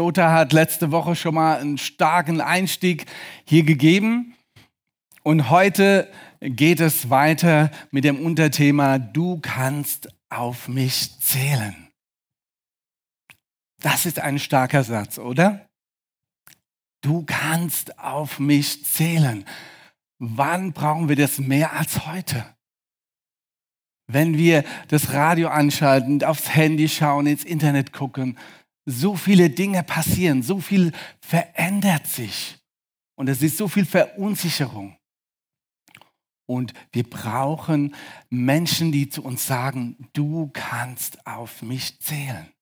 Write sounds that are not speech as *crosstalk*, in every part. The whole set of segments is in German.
Lothar hat letzte Woche schon mal einen starken Einstieg hier gegeben. Und heute geht es weiter mit dem Unterthema, du kannst auf mich zählen. Das ist ein starker Satz, oder? Du kannst auf mich zählen. Wann brauchen wir das mehr als heute? Wenn wir das Radio anschalten, aufs Handy schauen, ins Internet gucken, so viele Dinge passieren, so viel verändert sich und es ist so viel Verunsicherung. Und wir brauchen Menschen, die zu uns sagen, du kannst auf mich zählen.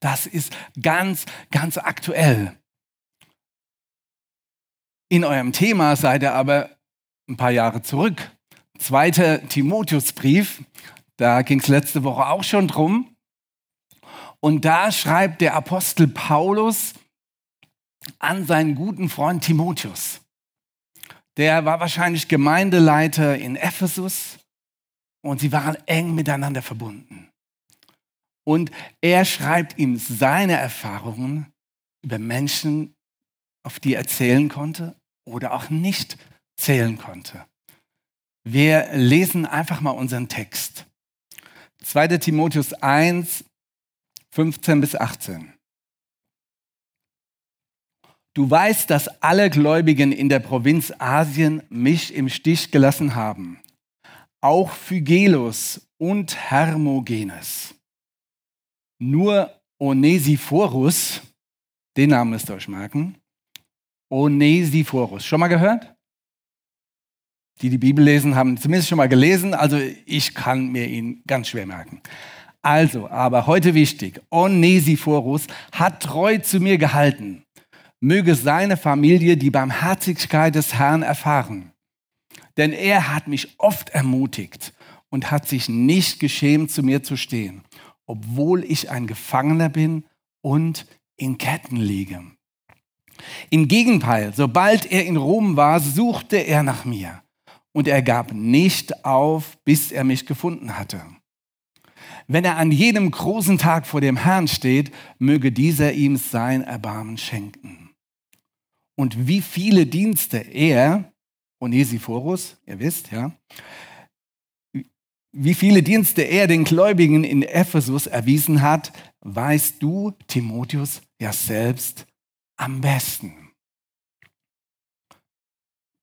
Das ist ganz, ganz aktuell. In eurem Thema seid ihr aber ein paar Jahre zurück. Zweiter Timotheusbrief, da ging es letzte Woche auch schon drum. Und da schreibt der Apostel Paulus an seinen guten Freund Timotheus. Der war wahrscheinlich Gemeindeleiter in Ephesus und sie waren eng miteinander verbunden. Und er schreibt ihm seine Erfahrungen über Menschen, auf die er zählen konnte oder auch nicht zählen konnte. Wir lesen einfach mal unseren Text. 2. Timotheus 1, 15 bis 18. Du weißt, dass alle Gläubigen in der Provinz Asien mich im Stich gelassen haben. Auch Phygelus und Hermogenes. Nur Onesiphorus, den Namen müsst ihr euch merken. Onesiphorus. Schon mal gehört? Die die Bibel lesen, haben zumindest schon mal gelesen. Also ich kann mir ihn ganz schwer merken. Also, aber heute wichtig, Onesiphorus hat treu zu mir gehalten. Möge seine Familie die Barmherzigkeit des Herrn erfahren. Denn er hat mich oft ermutigt und hat sich nicht geschämt, zu mir zu stehen, obwohl ich ein Gefangener bin und in Ketten liege. Im Gegenteil, sobald er in Rom war, suchte er nach mir und er gab nicht auf, bis er mich gefunden hatte. Wenn er an jedem großen Tag vor dem Herrn steht, möge dieser ihm sein Erbarmen schenken. Und wie viele Dienste er, Onesiphorus, ihr wisst, ja, wie viele Dienste er den Gläubigen in Ephesus erwiesen hat, weißt du, Timotheus, ja selbst am besten.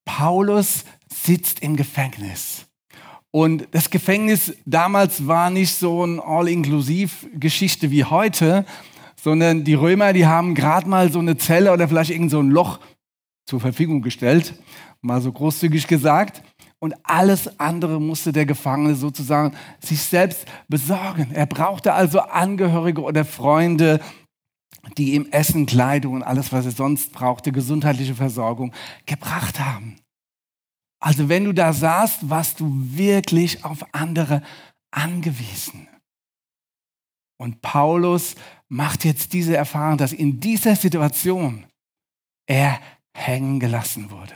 Paulus sitzt im Gefängnis. Und das Gefängnis damals war nicht so eine All-Inklusiv-Geschichte wie heute, sondern die Römer, die haben gerade mal so eine Zelle oder vielleicht irgend so ein Loch zur Verfügung gestellt, mal so großzügig gesagt. Und alles andere musste der Gefangene sozusagen sich selbst besorgen. Er brauchte also Angehörige oder Freunde, die ihm Essen, Kleidung und alles, was er sonst brauchte, gesundheitliche Versorgung gebracht haben. Also wenn du da saßt, warst du wirklich auf andere angewiesen. Und Paulus macht jetzt diese Erfahrung, dass in dieser Situation er hängen gelassen wurde.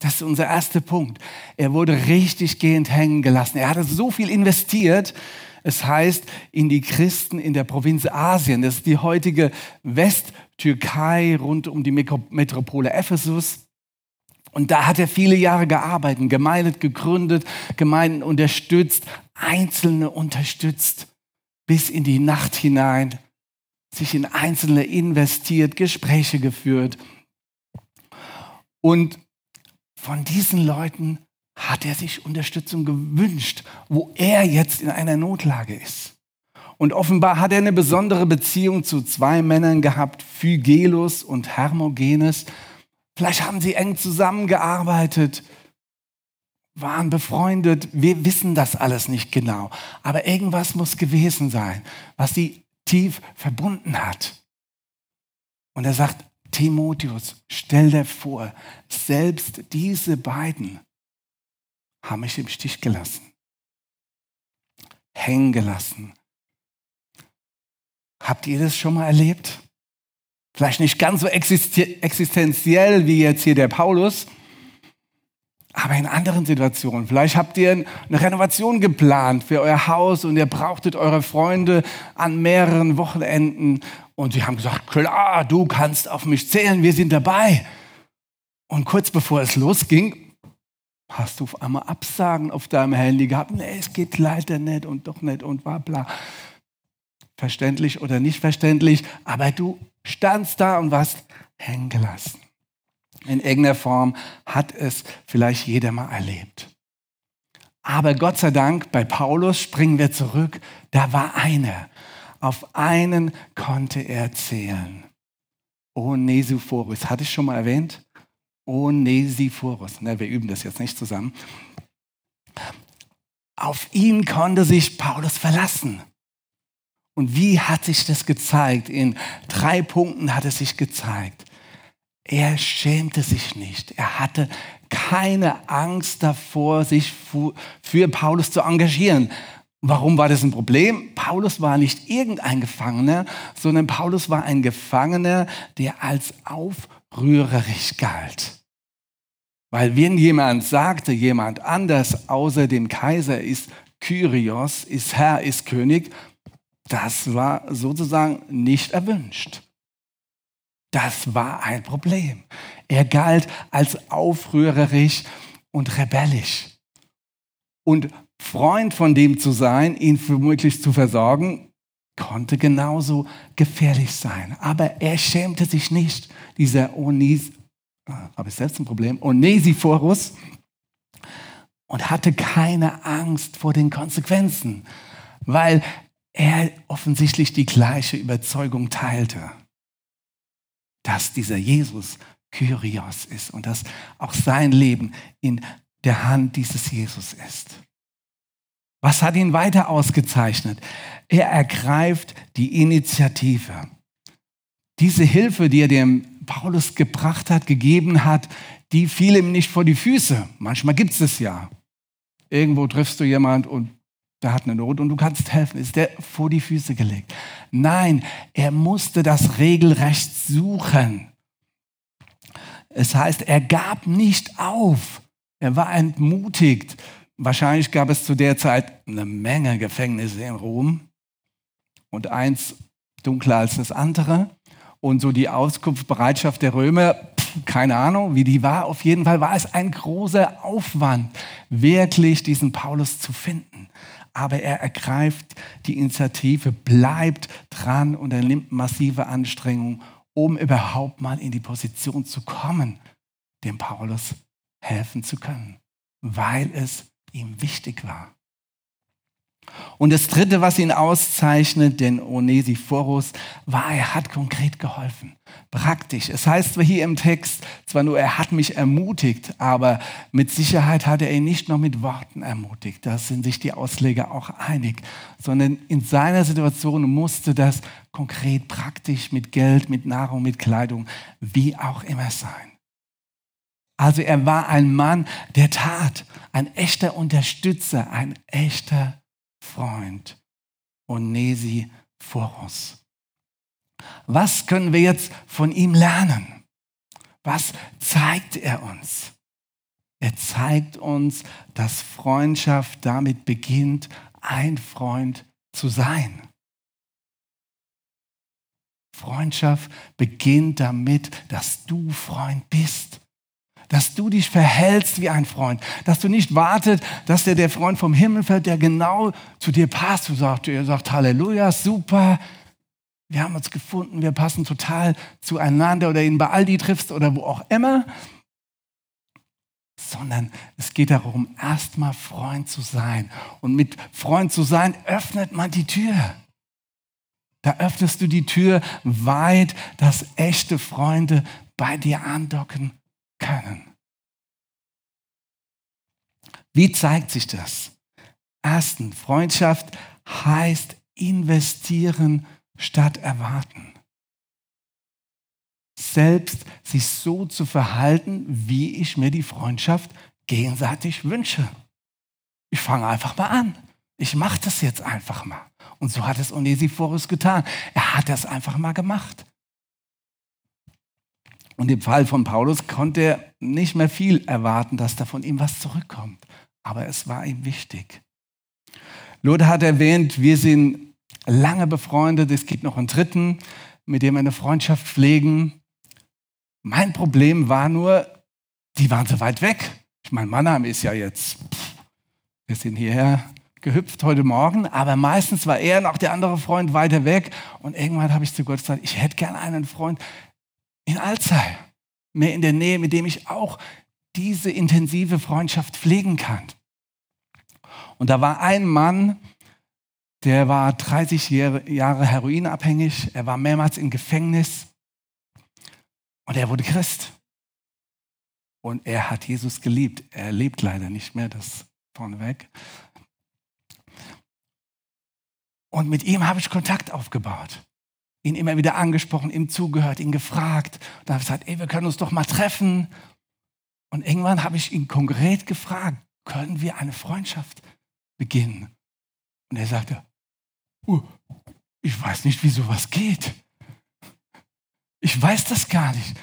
Das ist unser erster Punkt. Er wurde richtig gehend hängen gelassen. Er hatte so viel investiert. Es heißt, in die Christen in der Provinz Asien, das ist die heutige Westtürkei rund um die Metropole Ephesus. Und da hat er viele Jahre gearbeitet, Gemeinden gegründet, Gemeinden unterstützt, Einzelne unterstützt, bis in die Nacht hinein, sich in Einzelne investiert, Gespräche geführt. Und von diesen Leuten hat er sich Unterstützung gewünscht, wo er jetzt in einer Notlage ist. Und offenbar hat er eine besondere Beziehung zu zwei Männern gehabt, Phygelus und Hermogenes, Vielleicht haben sie eng zusammengearbeitet, waren befreundet. Wir wissen das alles nicht genau. Aber irgendwas muss gewesen sein, was sie tief verbunden hat. Und er sagt, Timotheus, stell dir vor, selbst diese beiden haben mich im Stich gelassen, hängen gelassen. Habt ihr das schon mal erlebt? Vielleicht nicht ganz so existenziell wie jetzt hier der Paulus, aber in anderen Situationen. Vielleicht habt ihr eine Renovation geplant für euer Haus und ihr brauchtet eure Freunde an mehreren Wochenenden Und sie haben gesagt, klar, du kannst auf mich zählen, wir sind dabei. Und kurz bevor es losging, hast du auf einmal Absagen auf deinem Handy gehabt. Nee, es geht leider nicht und doch nicht und bla bla. Verständlich oder nicht verständlich, aber du standst da und warst hängen gelassen. In irgendeiner Form hat es vielleicht jeder mal erlebt. Aber Gott sei Dank, bei Paulus springen wir zurück, da war einer. Auf einen konnte er zählen. Onesiphorus, hatte ich schon mal erwähnt? Onesiphorus. Ne, wir üben das jetzt nicht zusammen. Auf ihn konnte sich Paulus verlassen. Und wie hat sich das gezeigt? In drei Punkten hat es sich gezeigt. Er schämte sich nicht. Er hatte keine Angst davor, sich für Paulus zu engagieren. Warum war das ein Problem? Paulus war nicht irgendein Gefangener, sondern Paulus war ein Gefangener, der als aufrührerig galt. Weil wenn jemand sagte, jemand anders außer dem Kaiser ist Kyrios, ist Herr, ist König, das war sozusagen nicht erwünscht. Das war ein Problem. Er galt als aufrührerisch und rebellisch. Und Freund von dem zu sein, ihn womöglich zu versorgen, konnte genauso gefährlich sein. Aber er schämte sich nicht, dieser Onis, ah, habe ich selbst ein Problem, Onesiphorus, und hatte keine Angst vor den Konsequenzen, weil er offensichtlich die gleiche Überzeugung teilte dass dieser Jesus Kyrios ist und dass auch sein Leben in der Hand dieses Jesus ist. Was hat ihn weiter ausgezeichnet? Er ergreift die Initiative. Diese Hilfe, die er dem Paulus gebracht hat, gegeben hat, die fiel ihm nicht vor die Füße. Manchmal gibt es es ja. Irgendwo triffst du jemand und der hat eine Not und du kannst helfen. Ist der vor die Füße gelegt? Nein, er musste das Regelrecht suchen. Es heißt, er gab nicht auf. Er war entmutigt. Wahrscheinlich gab es zu der Zeit eine Menge Gefängnisse in Rom und eins dunkler als das andere. Und so die Auskunftsbereitschaft der Römer, keine Ahnung, wie die war. Auf jeden Fall war es ein großer Aufwand, wirklich diesen Paulus zu finden aber er ergreift die Initiative, bleibt dran und er nimmt massive Anstrengungen, um überhaupt mal in die Position zu kommen, dem Paulus helfen zu können, weil es ihm wichtig war. Und das Dritte, was ihn auszeichnet, den Onesiphorus, war, er hat konkret geholfen. Praktisch. Es heißt zwar hier im Text, zwar nur, er hat mich ermutigt, aber mit Sicherheit hat er ihn nicht nur mit Worten ermutigt. Da sind sich die Ausleger auch einig. Sondern in seiner Situation musste das konkret praktisch mit Geld, mit Nahrung, mit Kleidung, wie auch immer sein. Also er war ein Mann der Tat, ein echter Unterstützer, ein echter Freund Onesiphorus. Was können wir jetzt von ihm lernen? Was zeigt er uns? Er zeigt uns, dass Freundschaft damit beginnt, ein Freund zu sein. Freundschaft beginnt damit, dass du Freund bist dass du dich verhältst wie ein Freund, dass du nicht wartet, dass der, der Freund vom Himmel fällt, der genau zu dir passt. Du sagst, er sagt Halleluja, super, wir haben uns gefunden, wir passen total zueinander oder ihn bei Aldi triffst oder wo auch immer, sondern es geht darum, erstmal Freund zu sein. Und mit Freund zu sein öffnet man die Tür. Da öffnest du die Tür weit, dass echte Freunde bei dir andocken können. Wie zeigt sich das? Erstens, Freundschaft heißt investieren statt erwarten. Selbst sich so zu verhalten, wie ich mir die Freundschaft gegenseitig wünsche. Ich fange einfach mal an. Ich mache das jetzt einfach mal. Und so hat es Onesiphorus getan. Er hat das einfach mal gemacht. Und im Fall von Paulus konnte er nicht mehr viel erwarten, dass da von ihm was zurückkommt. Aber es war ihm wichtig. Lothar hat erwähnt, wir sind lange befreundet. Es gibt noch einen dritten mit dem wir eine Freundschaft pflegen. Mein Problem war nur, die waren so weit weg. Ich meine, Mannheim ist ja jetzt, wir sind hierher gehüpft heute Morgen, aber meistens war er noch der andere Freund weiter weg. Und irgendwann habe ich zu Gott gesagt, ich hätte gerne einen Freund in Alzey, mehr in der Nähe, mit dem ich auch diese intensive Freundschaft pflegen kann. Und da war ein Mann, der war 30 Jahre heroinabhängig, er war mehrmals im Gefängnis und er wurde Christ. Und er hat Jesus geliebt. Er lebt leider nicht mehr, das vorneweg. Und mit ihm habe ich Kontakt aufgebaut. Ihn immer wieder angesprochen, ihm zugehört, ihn gefragt. Da habe ich gesagt, ey, wir können uns doch mal treffen. Und irgendwann habe ich ihn konkret gefragt, können wir eine Freundschaft beginnen? Und er sagte, uh, ich weiß nicht, wie sowas geht. Ich weiß das gar nicht.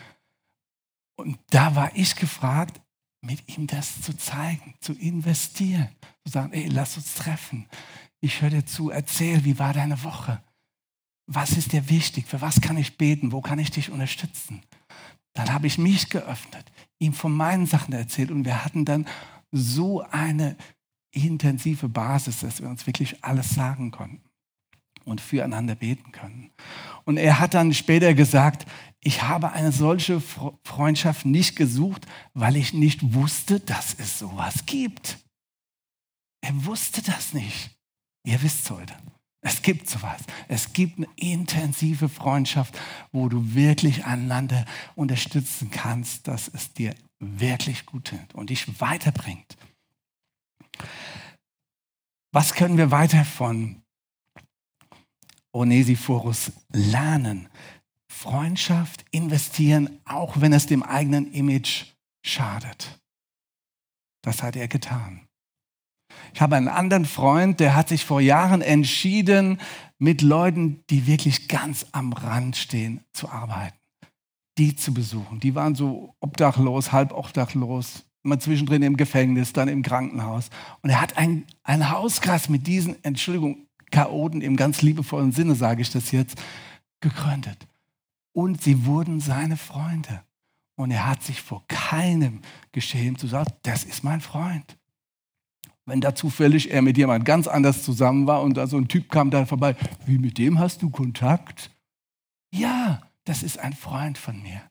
Und da war ich gefragt, mit ihm das zu zeigen, zu investieren, zu sagen, ey, lass uns treffen. Ich höre dir zu, erzähl, wie war deine Woche? Was ist dir wichtig? Für was kann ich beten? Wo kann ich dich unterstützen? Dann habe ich mich geöffnet, ihm von meinen Sachen erzählt und wir hatten dann so eine intensive Basis, dass wir uns wirklich alles sagen konnten und füreinander beten können. Und er hat dann später gesagt, ich habe eine solche Freundschaft nicht gesucht, weil ich nicht wusste, dass es sowas gibt. Er wusste das nicht. Ihr wisst es heute. Es gibt sowas. Es gibt eine intensive Freundschaft, wo du wirklich einander unterstützen kannst, dass es dir wirklich gut tut und dich weiterbringt. Was können wir weiter von Onesiphorus lernen? Freundschaft investieren, auch wenn es dem eigenen Image schadet. Das hat er getan. Ich habe einen anderen Freund, der hat sich vor Jahren entschieden, mit Leuten, die wirklich ganz am Rand stehen, zu arbeiten, die zu besuchen. Die waren so obdachlos, halb obdachlos, immer zwischendrin im Gefängnis, dann im Krankenhaus. Und er hat einen, einen Hauskreis mit diesen, Entschuldigung, Chaoten im ganz liebevollen Sinne, sage ich das jetzt, gegründet. Und sie wurden seine Freunde. Und er hat sich vor keinem geschämt zu sagen, das ist mein Freund. Wenn da zufällig er mit jemand ganz anders zusammen war und da so ein Typ kam da vorbei, wie mit dem hast du Kontakt? Ja, das ist ein Freund von mir.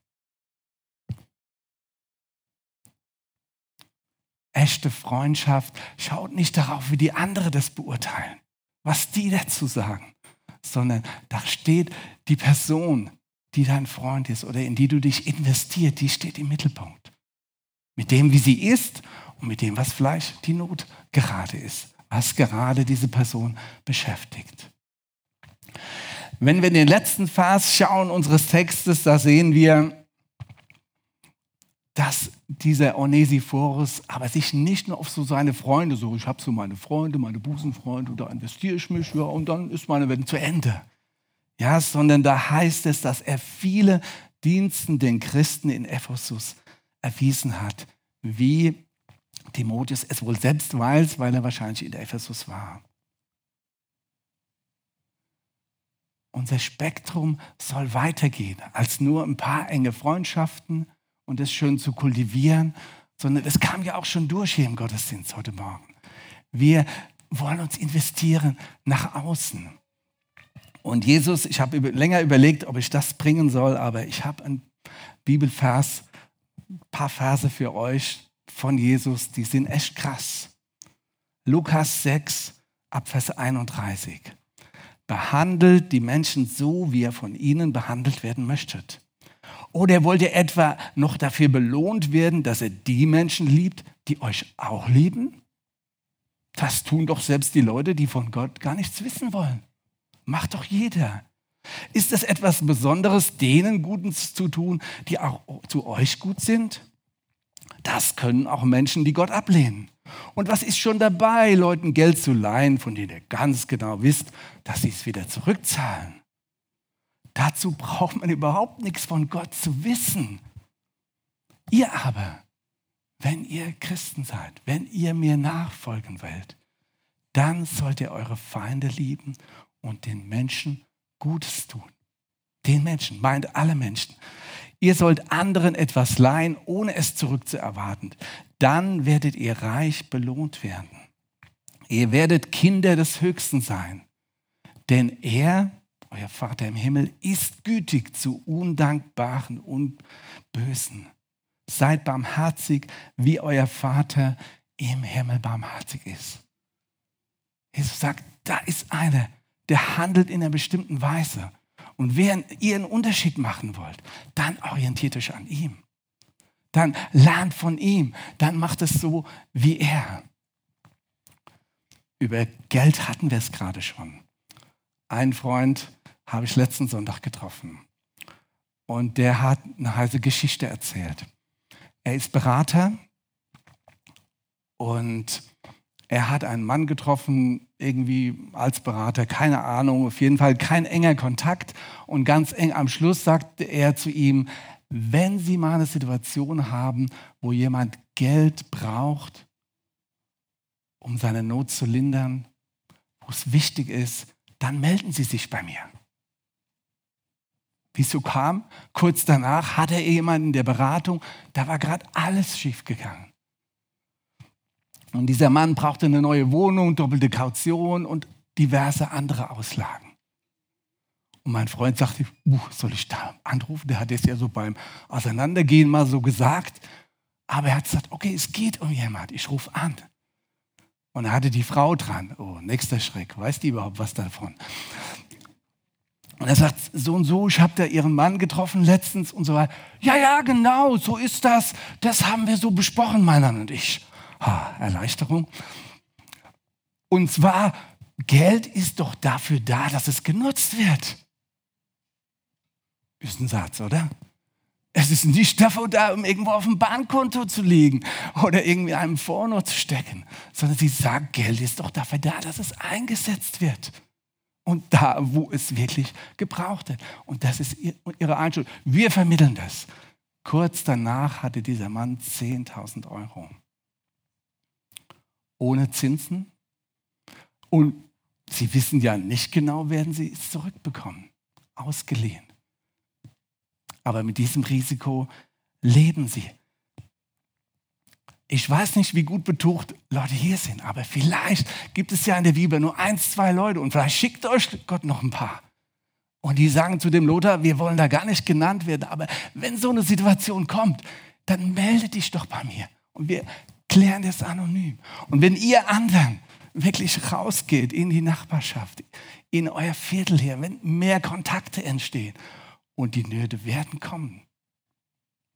Echte Freundschaft schaut nicht darauf, wie die anderen das beurteilen, was die dazu sagen, sondern da steht die Person, die dein Freund ist oder in die du dich investiert, die steht im Mittelpunkt. Mit dem, wie sie ist und mit dem, was vielleicht die Not gerade ist, was gerade diese Person beschäftigt. Wenn wir in den letzten Vers schauen unseres Textes, da sehen wir, dass dieser Onesiphorus aber sich nicht nur auf so seine Freunde, so ich habe so meine Freunde, meine Busenfreunde, da investiere ich mich, ja, und dann ist meine Welt zu Ende. Ja, sondern da heißt es, dass er viele Diensten den Christen in Ephesus erwiesen hat, wie Timotheus es wohl selbst weiß, weil er wahrscheinlich in Ephesus war. Unser Spektrum soll weitergehen als nur ein paar enge Freundschaften und das schön zu kultivieren, sondern es kam ja auch schon durch hier im Gottesdienst heute Morgen. Wir wollen uns investieren nach außen. Und Jesus, ich habe länger überlegt, ob ich das bringen soll, aber ich habe einen Bibelvers, ein paar Verse für euch, von Jesus, die sind echt krass. Lukas 6, Abvers 31. Behandelt die Menschen so, wie ihr von ihnen behandelt werden möchtet. Oder wollt ihr etwa noch dafür belohnt werden, dass ihr die Menschen liebt, die euch auch lieben? Das tun doch selbst die Leute, die von Gott gar nichts wissen wollen. Macht doch jeder. Ist es etwas Besonderes, denen Gutes zu tun, die auch zu euch gut sind? Das können auch Menschen, die Gott ablehnen. Und was ist schon dabei, Leuten Geld zu leihen, von denen ihr ganz genau wisst, dass sie es wieder zurückzahlen? Dazu braucht man überhaupt nichts von Gott zu wissen. Ihr aber, wenn ihr Christen seid, wenn ihr mir nachfolgen wollt, dann sollt ihr eure Feinde lieben und den Menschen Gutes tun. Den Menschen, meint alle Menschen. Ihr sollt anderen etwas leihen, ohne es zurückzuerwarten. Dann werdet ihr reich belohnt werden. Ihr werdet Kinder des Höchsten sein. Denn er, euer Vater im Himmel, ist gütig zu Undankbaren und Bösen. Seid barmherzig, wie euer Vater im Himmel barmherzig ist. Jesus sagt, da ist einer, der handelt in einer bestimmten Weise. Und wenn ihr einen Unterschied machen wollt, dann orientiert euch an ihm. Dann lernt von ihm. Dann macht es so wie er. Über Geld hatten wir es gerade schon. Ein Freund habe ich letzten Sonntag getroffen. Und der hat eine heiße Geschichte erzählt. Er ist Berater und er hat einen Mann getroffen, irgendwie als Berater, keine Ahnung, auf jeden Fall kein enger Kontakt. Und ganz eng am Schluss sagte er zu ihm, wenn Sie mal eine Situation haben, wo jemand Geld braucht, um seine Not zu lindern, wo es wichtig ist, dann melden Sie sich bei mir. Wie es so kam, kurz danach hatte er jemanden in der Beratung, da war gerade alles schiefgegangen. Und dieser Mann brauchte eine neue Wohnung, doppelte Kaution und diverse andere Auslagen. Und mein Freund sagte, uh, soll ich da anrufen? Der hat es ja so beim Auseinandergehen mal so gesagt. Aber er hat gesagt, okay, es geht um jemand, ich rufe an. Und er hatte die Frau dran. Oh, nächster Schreck. Weiß die überhaupt was davon? Und er sagt, so und so, ich habe da ihren Mann getroffen letztens und so weiter. Ja, ja, genau, so ist das. Das haben wir so besprochen, mein Mann und ich. Ha, Erleichterung. Und zwar, Geld ist doch dafür da, dass es genutzt wird. Ist ein Satz, oder? Es ist nicht dafür da, um irgendwo auf dem Bankkonto zu liegen oder irgendwie einem Fonds zu stecken, sondern sie sagt, Geld ist doch dafür da, dass es eingesetzt wird. Und da, wo es wirklich gebraucht wird. Und das ist ihre Einstellung. Wir vermitteln das. Kurz danach hatte dieser Mann 10.000 Euro. Ohne Zinsen. Und sie wissen ja nicht genau, werden sie es zurückbekommen. Ausgeliehen aber mit diesem Risiko leben sie. Ich weiß nicht, wie gut betucht Leute hier sind, aber vielleicht gibt es ja in der Bibel nur eins, zwei Leute und vielleicht schickt euch Gott noch ein paar. Und die sagen zu dem Lothar, wir wollen da gar nicht genannt werden, aber wenn so eine Situation kommt, dann melde dich doch bei mir und wir klären das anonym. Und wenn ihr anderen wirklich rausgeht in die Nachbarschaft, in euer Viertel hier, wenn mehr Kontakte entstehen und die Nöte werden kommen.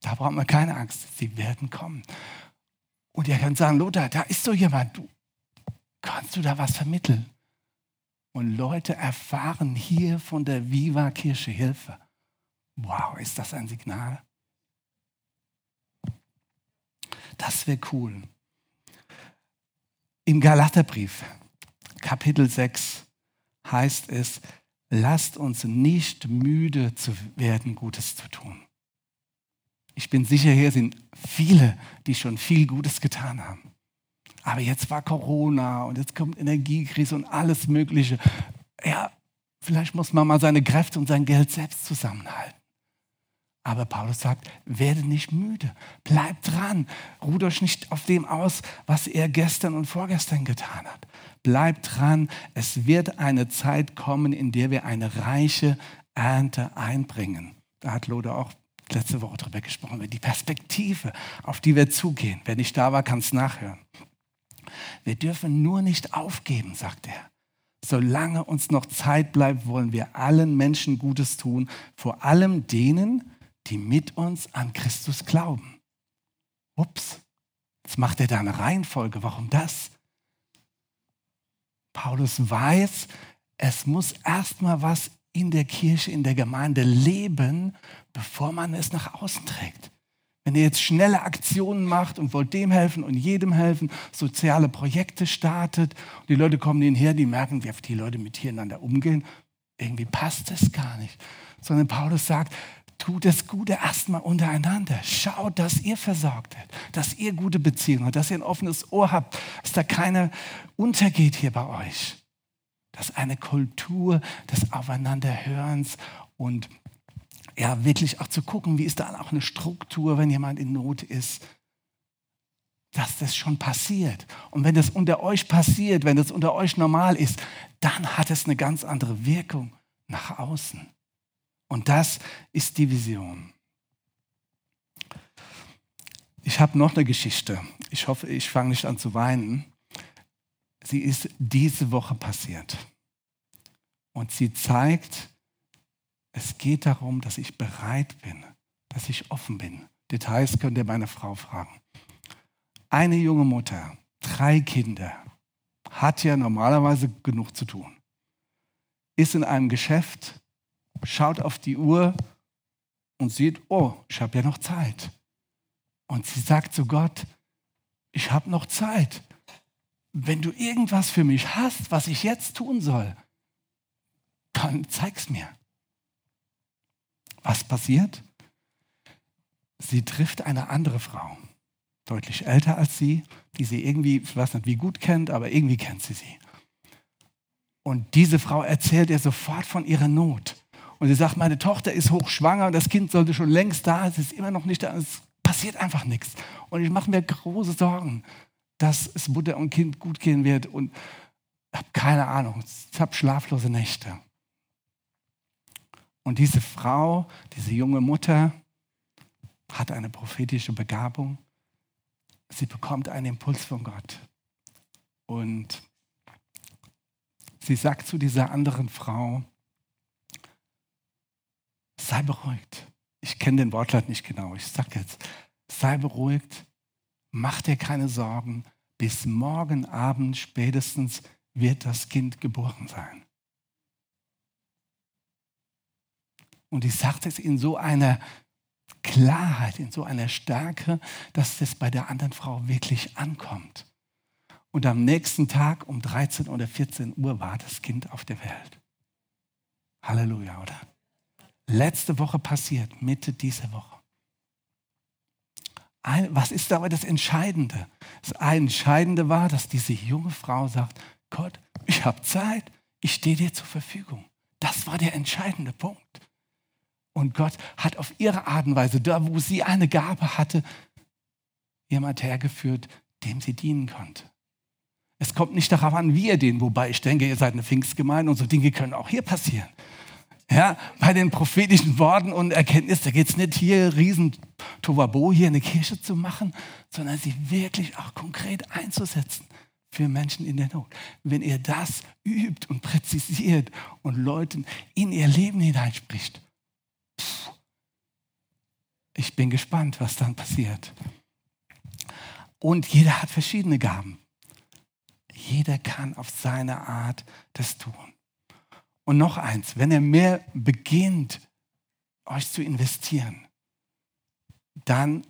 Da braucht man keine Angst, sie werden kommen. Und ihr könnt sagen, Lothar, da ist so jemand, du, kannst du da was vermitteln? Und Leute erfahren hier von der Viva Kirche Hilfe. Wow, ist das ein Signal? Das wäre cool. Im Galaterbrief, Kapitel 6, heißt es, lasst uns nicht müde zu werden, Gutes zu tun. Ich bin sicher, hier sind viele, die schon viel Gutes getan haben. Aber jetzt war Corona und jetzt kommt Energiekrise und alles Mögliche. Ja, vielleicht muss man mal seine Kräfte und sein Geld selbst zusammenhalten. Aber Paulus sagt, werde nicht müde, bleibt dran, ruht euch nicht auf dem aus, was er gestern und vorgestern getan hat. Bleibt dran, es wird eine Zeit kommen, in der wir eine reiche Ernte einbringen. Da hat Lode auch letzte Woche drüber gesprochen, die Perspektive, auf die wir zugehen. Wer nicht da war, kann es nachhören. Wir dürfen nur nicht aufgeben, sagt er. Solange uns noch Zeit bleibt, wollen wir allen Menschen Gutes tun, vor allem denen, die mit uns an Christus glauben. Ups, jetzt macht er da eine Reihenfolge. Warum das? Paulus weiß, es muss erstmal was in der Kirche, in der Gemeinde leben, bevor man es nach außen trägt. Wenn ihr jetzt schnelle Aktionen macht und wollt dem helfen und jedem helfen, soziale Projekte startet, und die Leute kommen hierher, die merken, wie die Leute mit miteinander umgehen, irgendwie passt das gar nicht. Sondern Paulus sagt, tut das Gute erstmal untereinander. Schaut, dass ihr versorgt werdet, dass ihr gute Beziehungen habt, dass ihr ein offenes Ohr habt, dass da keiner untergeht hier bei euch. Dass eine Kultur des Aufeinanderhörens und ja, wirklich auch zu gucken, wie ist da auch eine Struktur, wenn jemand in Not ist, dass das schon passiert. Und wenn das unter euch passiert, wenn das unter euch normal ist, dann hat es eine ganz andere Wirkung nach außen. Und das ist die Vision. Ich habe noch eine Geschichte. Ich hoffe, ich fange nicht an zu weinen. Sie ist diese Woche passiert. Und sie zeigt, es geht darum, dass ich bereit bin, dass ich offen bin. Details könnt ihr meine Frau fragen. Eine junge Mutter, drei Kinder, hat ja normalerweise genug zu tun. Ist in einem Geschäft, schaut auf die Uhr und sieht, oh, ich habe ja noch Zeit. Und sie sagt zu Gott, ich habe noch Zeit. Wenn du irgendwas für mich hast, was ich jetzt tun soll, dann zeig's mir. Was passiert? Sie trifft eine andere Frau, deutlich älter als sie, die sie irgendwie, ich weiß nicht wie gut kennt, aber irgendwie kennt sie sie. Und diese Frau erzählt ihr sofort von ihrer Not. Und sie sagt, meine Tochter ist hochschwanger und das Kind sollte schon längst da, es ist immer noch nicht da, es passiert einfach nichts. Und ich mache mir große Sorgen, dass es Mutter und Kind gut gehen wird und habe keine Ahnung, ich habe schlaflose Nächte. Und diese Frau, diese junge Mutter, hat eine prophetische Begabung. Sie bekommt einen Impuls von Gott. Und sie sagt zu dieser anderen Frau, sei beruhigt. Ich kenne den Wortlaut nicht genau. Ich sage jetzt, sei beruhigt, mach dir keine Sorgen. Bis morgen Abend spätestens wird das Kind geboren sein. Und ich sagte es in so einer Klarheit, in so einer Stärke, dass das bei der anderen Frau wirklich ankommt. Und am nächsten Tag um 13 oder 14 Uhr war das Kind auf der Welt. Halleluja, oder? Letzte Woche passiert, Mitte dieser Woche. Was ist aber das Entscheidende? Das Entscheidende war, dass diese junge Frau sagt, Gott, ich habe Zeit, ich stehe dir zur Verfügung. Das war der entscheidende Punkt. Und Gott hat auf ihre Art und Weise, da wo sie eine Gabe hatte, jemand hergeführt, dem sie dienen konnte. Es kommt nicht darauf an, wie ihr den, wobei ich denke, ihr seid eine Pfingstgemeinde und so Dinge können auch hier passieren. Ja, bei den prophetischen Worten und Erkenntnissen, da geht es nicht hier riesen Tovabo hier eine Kirche zu machen, sondern sie wirklich auch konkret einzusetzen für Menschen in der Not. Wenn ihr das übt und präzisiert und Leuten in ihr Leben hineinspricht, ich bin gespannt, was dann passiert. Und jeder hat verschiedene Gaben. Jeder kann auf seine Art das tun. Und noch eins, wenn er mehr beginnt, euch zu investieren, dann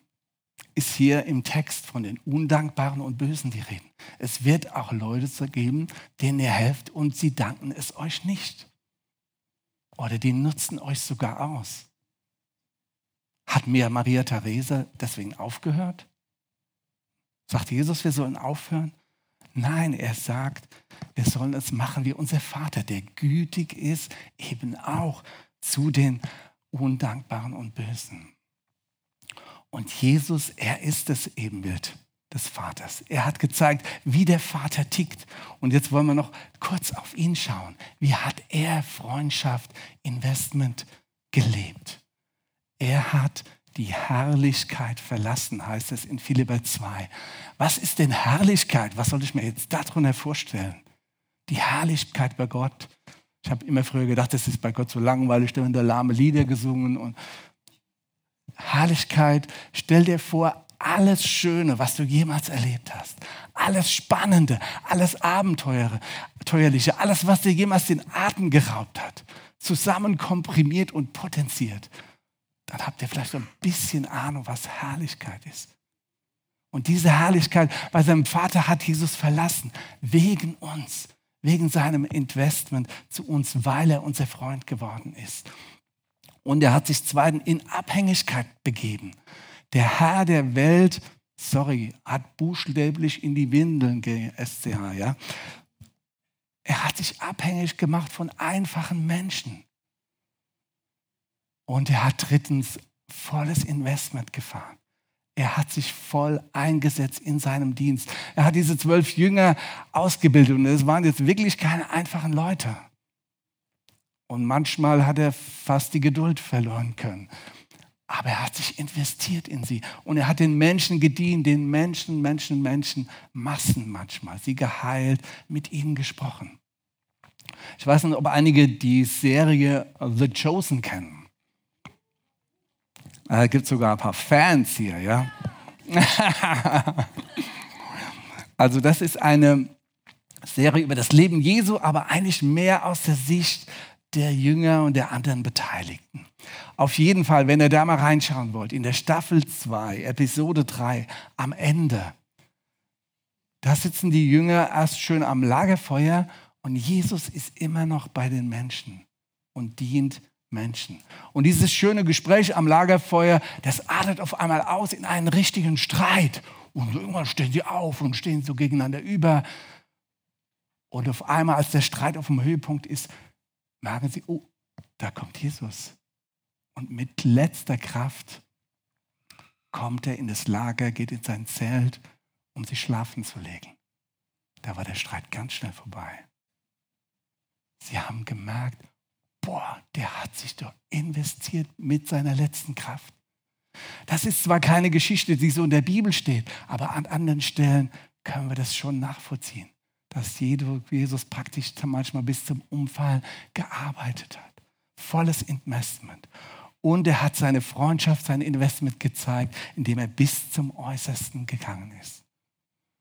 ist hier im Text von den Undankbaren und Bösen die Rede. Es wird auch Leute geben, denen ihr helft und sie danken es euch nicht. Oder die nutzen euch sogar aus. Hat mir Maria Therese deswegen aufgehört? Sagt Jesus, wir sollen aufhören? Nein, er sagt, wir sollen es machen wie unser Vater, der gütig ist, eben auch zu den Undankbaren und Bösen. Und Jesus, er ist das Ebenbild des Vaters. Er hat gezeigt, wie der Vater tickt. Und jetzt wollen wir noch kurz auf ihn schauen. Wie hat er Freundschaft, Investment gelebt? Er hat die Herrlichkeit verlassen, heißt es in Philipper 2. Was ist denn Herrlichkeit? Was soll ich mir jetzt darunter vorstellen? Die Herrlichkeit bei Gott. Ich habe immer früher gedacht, das ist bei Gott so langweilig, da werden da lahme Lieder gesungen. Und Herrlichkeit, stell dir vor, alles Schöne, was du jemals erlebt hast, alles Spannende, alles Abenteuerliche, alles, was dir jemals den Atem geraubt hat, zusammen komprimiert und potenziert dann habt ihr vielleicht so ein bisschen Ahnung, was Herrlichkeit ist. Und diese Herrlichkeit bei seinem Vater hat Jesus verlassen, wegen uns, wegen seinem Investment zu uns, weil er unser Freund geworden ist. Und er hat sich zweitens in Abhängigkeit begeben. Der Herr der Welt, sorry, hat buchstäblich in die Windeln SCH, ja. Er hat sich abhängig gemacht von einfachen Menschen. Und er hat drittens volles Investment gefahren. Er hat sich voll eingesetzt in seinem Dienst. Er hat diese zwölf Jünger ausgebildet und es waren jetzt wirklich keine einfachen Leute. Und manchmal hat er fast die Geduld verloren können. Aber er hat sich investiert in sie und er hat den Menschen gedient, den Menschen, Menschen, Menschen, Massen manchmal, sie geheilt, mit ihnen gesprochen. Ich weiß nicht, ob einige die Serie The Chosen kennen. Es äh, gibt sogar ein paar Fans hier, ja. *laughs* also das ist eine Serie über das Leben Jesu, aber eigentlich mehr aus der Sicht der Jünger und der anderen Beteiligten. Auf jeden Fall, wenn ihr da mal reinschauen wollt, in der Staffel 2, Episode 3, am Ende, da sitzen die Jünger erst schön am Lagerfeuer und Jesus ist immer noch bei den Menschen und dient Menschen. Und dieses schöne Gespräch am Lagerfeuer, das artet auf einmal aus in einen richtigen Streit. Und irgendwann stehen sie auf und stehen so gegeneinander über. Und auf einmal, als der Streit auf dem Höhepunkt ist, merken sie, oh, da kommt Jesus. Und mit letzter Kraft kommt er in das Lager, geht in sein Zelt, um sich schlafen zu legen. Da war der Streit ganz schnell vorbei. Sie haben gemerkt, boah, der hat sich doch investiert mit seiner letzten Kraft. Das ist zwar keine Geschichte, die so in der Bibel steht, aber an anderen Stellen können wir das schon nachvollziehen, dass Jesus praktisch manchmal bis zum Umfallen gearbeitet hat. Volles Investment. Und er hat seine Freundschaft, sein Investment gezeigt, indem er bis zum Äußersten gegangen ist.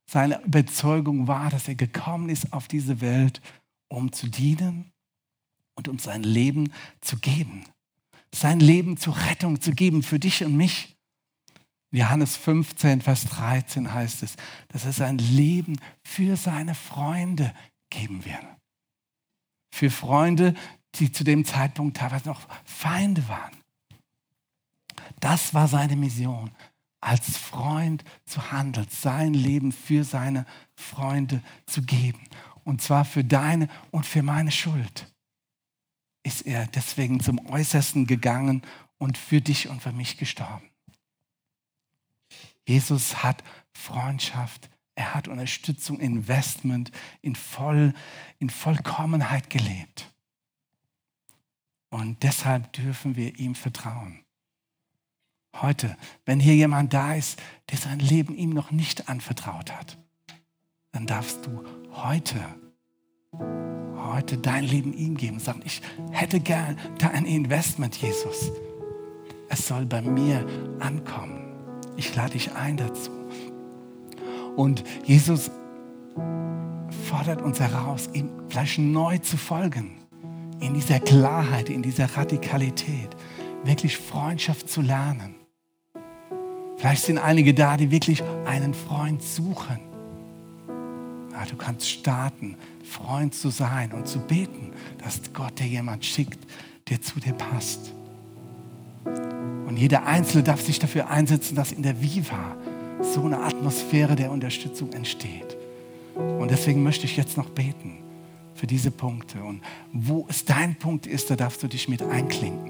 Seine Überzeugung war, dass er gekommen ist auf diese Welt, um zu dienen und um sein Leben zu geben. Sein Leben zur Rettung zu geben für dich und mich. Johannes 15, Vers 13 heißt es, dass er sein Leben für seine Freunde geben wird. Für Freunde, die zu dem Zeitpunkt teilweise noch Feinde waren. Das war seine Mission, als Freund zu handeln, sein Leben für seine Freunde zu geben. Und zwar für deine und für meine Schuld ist er deswegen zum Äußersten gegangen und für dich und für mich gestorben. Jesus hat Freundschaft, er hat Unterstützung, Investment in, voll, in Vollkommenheit gelebt. Und deshalb dürfen wir ihm vertrauen. Heute, wenn hier jemand da ist, der sein Leben ihm noch nicht anvertraut hat, dann darfst du heute heute dein Leben ihm geben. Sagen, ich hätte gern dein Investment, Jesus. Es soll bei mir ankommen. Ich lade dich ein dazu. Und Jesus fordert uns heraus, ihm vielleicht neu zu folgen. In dieser Klarheit, in dieser Radikalität. Wirklich Freundschaft zu lernen. Vielleicht sind einige da, die wirklich einen Freund suchen. Ja, du kannst starten Freund zu sein und zu beten, dass Gott dir jemand schickt, der zu dir passt. Und jeder Einzelne darf sich dafür einsetzen, dass in der Viva so eine Atmosphäre der Unterstützung entsteht. Und deswegen möchte ich jetzt noch beten für diese Punkte. Und wo es dein Punkt ist, da darfst du dich mit einklinken.